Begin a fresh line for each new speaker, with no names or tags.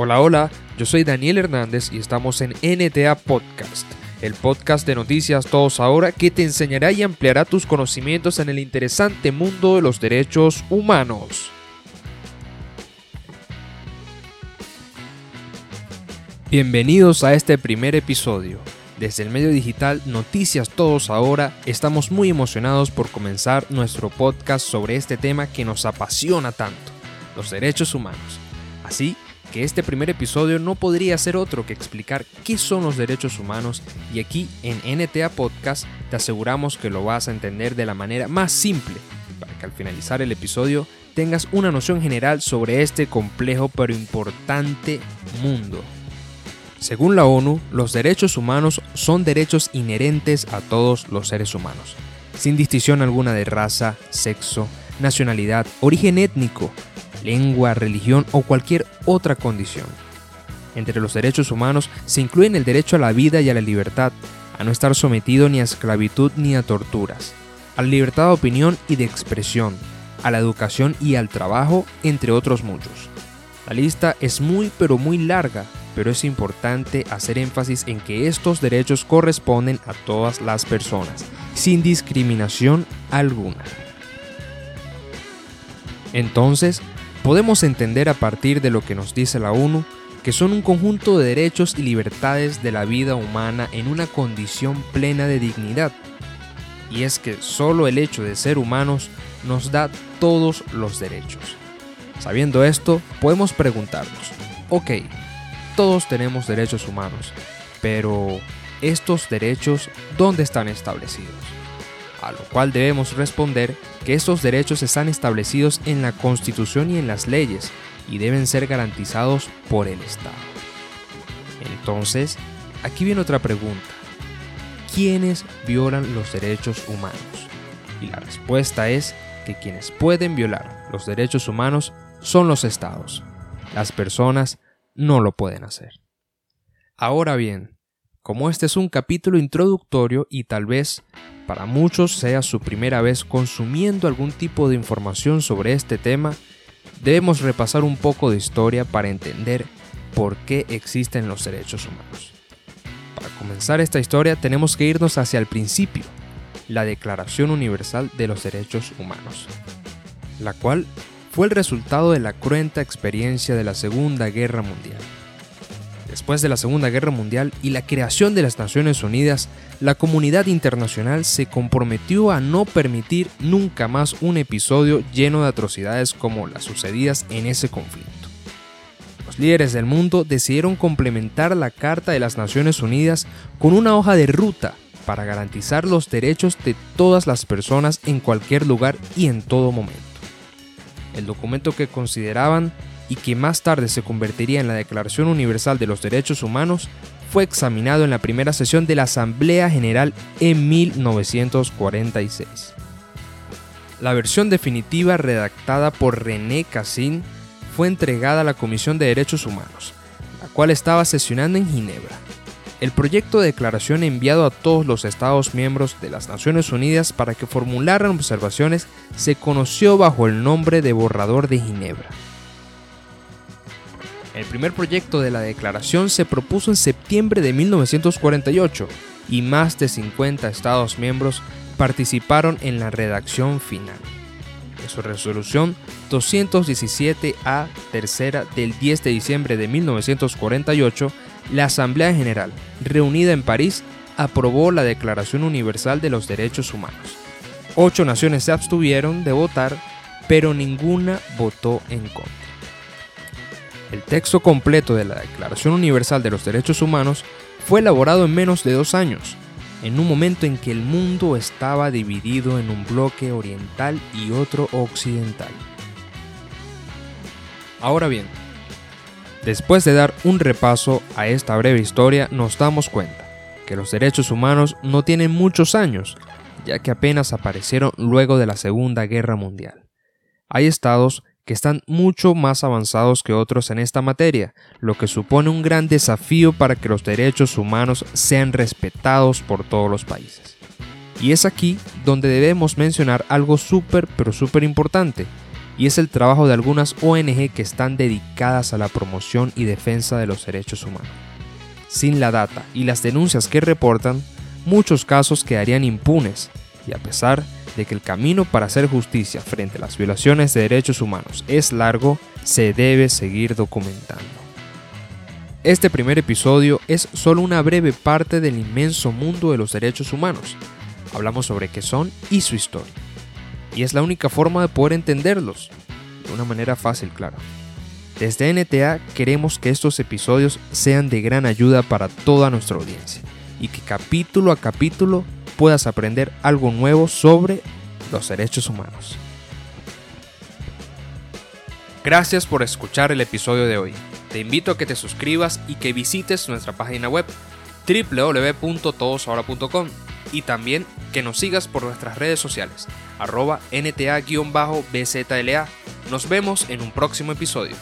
Hola, hola, yo soy Daniel Hernández y estamos en NTA Podcast, el podcast de noticias Todos Ahora que te enseñará y ampliará tus conocimientos en el interesante mundo de los derechos humanos. Bienvenidos a este primer episodio. Desde el medio digital Noticias Todos Ahora estamos muy emocionados por comenzar nuestro podcast sobre este tema que nos apasiona tanto, los derechos humanos. Así que este primer episodio no podría ser otro que explicar qué son los derechos humanos y aquí en NTA Podcast te aseguramos que lo vas a entender de la manera más simple para que al finalizar el episodio tengas una noción general sobre este complejo pero importante mundo. Según la ONU, los derechos humanos son derechos inherentes a todos los seres humanos, sin distinción alguna de raza, sexo, nacionalidad, origen étnico, lengua, religión o cualquier otra condición. Entre los derechos humanos se incluyen el derecho a la vida y a la libertad, a no estar sometido ni a esclavitud ni a torturas, a la libertad de opinión y de expresión, a la educación y al trabajo, entre otros muchos. La lista es muy pero muy larga, pero es importante hacer énfasis en que estos derechos corresponden a todas las personas, sin discriminación alguna. Entonces, podemos entender a partir de lo que nos dice la ONU que son un conjunto de derechos y libertades de la vida humana en una condición plena de dignidad. Y es que solo el hecho de ser humanos nos da todos los derechos. Sabiendo esto, podemos preguntarnos, ok, todos tenemos derechos humanos, pero ¿estos derechos dónde están establecidos? A lo cual debemos responder que estos derechos están establecidos en la Constitución y en las leyes y deben ser garantizados por el Estado. Entonces, aquí viene otra pregunta. ¿Quiénes violan los derechos humanos? Y la respuesta es que quienes pueden violar los derechos humanos son los estados. Las personas no lo pueden hacer. Ahora bien, como este es un capítulo introductorio y tal vez para muchos sea su primera vez consumiendo algún tipo de información sobre este tema, debemos repasar un poco de historia para entender por qué existen los derechos humanos. Para comenzar esta historia tenemos que irnos hacia el principio, la Declaración Universal de los Derechos Humanos, la cual fue el resultado de la cruenta experiencia de la Segunda Guerra Mundial Después de la Segunda Guerra Mundial y la creación de las Naciones Unidas, la comunidad internacional se comprometió a no permitir nunca más un episodio lleno de atrocidades como las sucedidas en ese conflicto. Los líderes del mundo decidieron complementar la Carta de las Naciones Unidas con una hoja de ruta para garantizar los derechos de todas las personas en cualquier lugar y en todo momento. El documento que consideraban y que más tarde se convertiría en la Declaración Universal de los Derechos Humanos, fue examinado en la primera sesión de la Asamblea General en 1946. La versión definitiva redactada por René Cassin fue entregada a la Comisión de Derechos Humanos, la cual estaba sesionando en Ginebra. El proyecto de declaración enviado a todos los Estados miembros de las Naciones Unidas para que formularan observaciones se conoció bajo el nombre de Borrador de Ginebra. El primer proyecto de la declaración se propuso en septiembre de 1948 y más de 50 Estados miembros participaron en la redacción final. En su resolución 217A tercera del 10 de diciembre de 1948, la Asamblea General, reunida en París, aprobó la Declaración Universal de los Derechos Humanos. Ocho naciones se abstuvieron de votar, pero ninguna votó en contra. El texto completo de la Declaración Universal de los Derechos Humanos fue elaborado en menos de dos años, en un momento en que el mundo estaba dividido en un bloque oriental y otro occidental. Ahora bien, después de dar un repaso a esta breve historia, nos damos cuenta que los derechos humanos no tienen muchos años, ya que apenas aparecieron luego de la Segunda Guerra Mundial. Hay estados que están mucho más avanzados que otros en esta materia, lo que supone un gran desafío para que los derechos humanos sean respetados por todos los países. Y es aquí donde debemos mencionar algo súper pero súper importante, y es el trabajo de algunas ONG que están dedicadas a la promoción y defensa de los derechos humanos. Sin la data y las denuncias que reportan, muchos casos quedarían impunes y a pesar de que el camino para hacer justicia frente a las violaciones de derechos humanos es largo, se debe seguir documentando. Este primer episodio es solo una breve parte del inmenso mundo de los derechos humanos. Hablamos sobre qué son y su historia. Y es la única forma de poder entenderlos, de una manera fácil, claro. Desde NTA queremos que estos episodios sean de gran ayuda para toda nuestra audiencia y que capítulo a capítulo puedas aprender algo nuevo sobre los derechos humanos. Gracias por escuchar el episodio de hoy. Te invito a que te suscribas y que visites nuestra página web www.todosahora.com y también que nos sigas por nuestras redes sociales, arroba nta-bzla. Nos vemos en un próximo episodio.